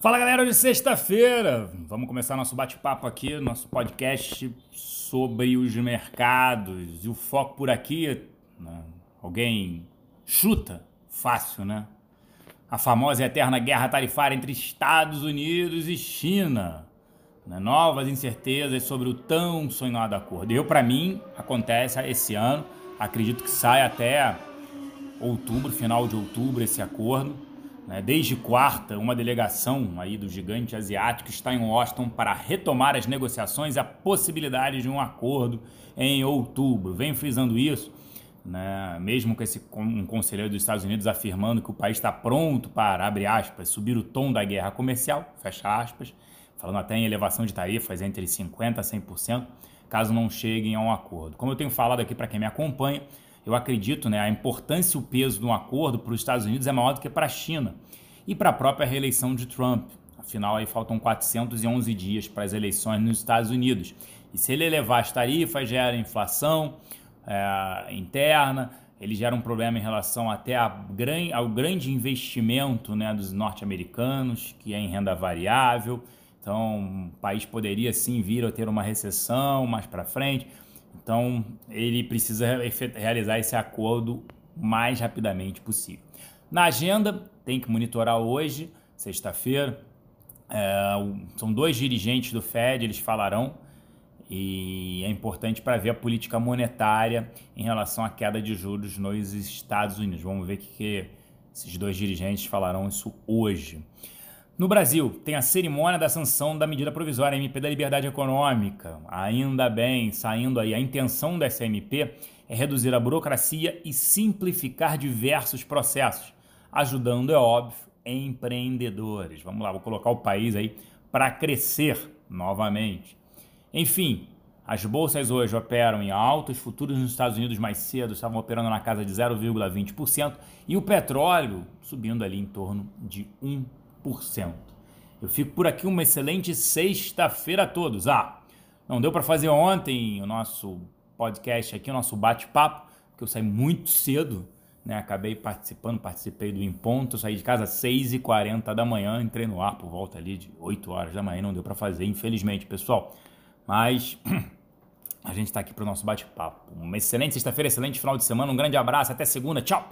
Fala galera, hoje é sexta-feira. Vamos começar nosso bate-papo aqui, nosso podcast sobre os mercados. E o foco por aqui, né? alguém chuta? Fácil, né? A famosa e eterna guerra tarifária entre Estados Unidos e China. Né? Novas incertezas sobre o tão sonhado acordo. Eu, para mim, acontece esse ano. Acredito que sai até outubro, final de outubro, esse acordo. Né? Desde quarta, uma delegação aí do gigante asiático está em Washington para retomar as negociações e a possibilidade de um acordo em outubro. Vem frisando isso, né? mesmo com esse um conselheiro dos Estados Unidos afirmando que o país está pronto para, abre aspas, subir o tom da guerra comercial, fecha aspas, falando até em elevação de tarifas entre 50% a 100%, caso não cheguem a um acordo. Como eu tenho falado aqui para quem me acompanha, eu acredito, né, a importância e o peso de um acordo para os Estados Unidos é maior do que para a China e para a própria reeleição de Trump. Afinal, aí faltam 411 dias para as eleições nos Estados Unidos. E se ele elevar as tarifas, gera inflação é, interna, ele gera um problema em relação até ao grande investimento né, dos norte-americanos, que é em renda variável. Então, o país poderia sim vir a ter uma recessão mais para frente. Então, ele precisa realizar esse acordo o mais rapidamente possível. Na agenda, tem que monitorar hoje, sexta-feira. É, são dois dirigentes do Fed, eles falarão, e é importante para ver a política monetária em relação à queda de juros nos Estados Unidos. Vamos ver o que, que esses dois dirigentes falarão isso hoje. No Brasil, tem a cerimônia da sanção da medida provisória MP da Liberdade Econômica. Ainda bem, saindo aí, a intenção dessa MP é reduzir a burocracia e simplificar diversos processos, ajudando, é óbvio, empreendedores. Vamos lá, vou colocar o país aí para crescer novamente. Enfim, as bolsas hoje operam em altos, futuros nos Estados Unidos mais cedo estavam operando na casa de 0,20% e o petróleo subindo ali em torno de 1%. Eu fico por aqui uma excelente sexta-feira a todos. Ah, não deu para fazer ontem o nosso podcast aqui, o nosso bate-papo, porque eu saí muito cedo, né? Acabei participando, participei do Em Ponto, saí de casa às 6h40 da manhã, entrei no ar por volta ali de 8 horas da manhã, não deu para fazer, infelizmente, pessoal. Mas a gente está aqui para o nosso bate-papo. Uma excelente sexta-feira, excelente final de semana, um grande abraço, até segunda, tchau!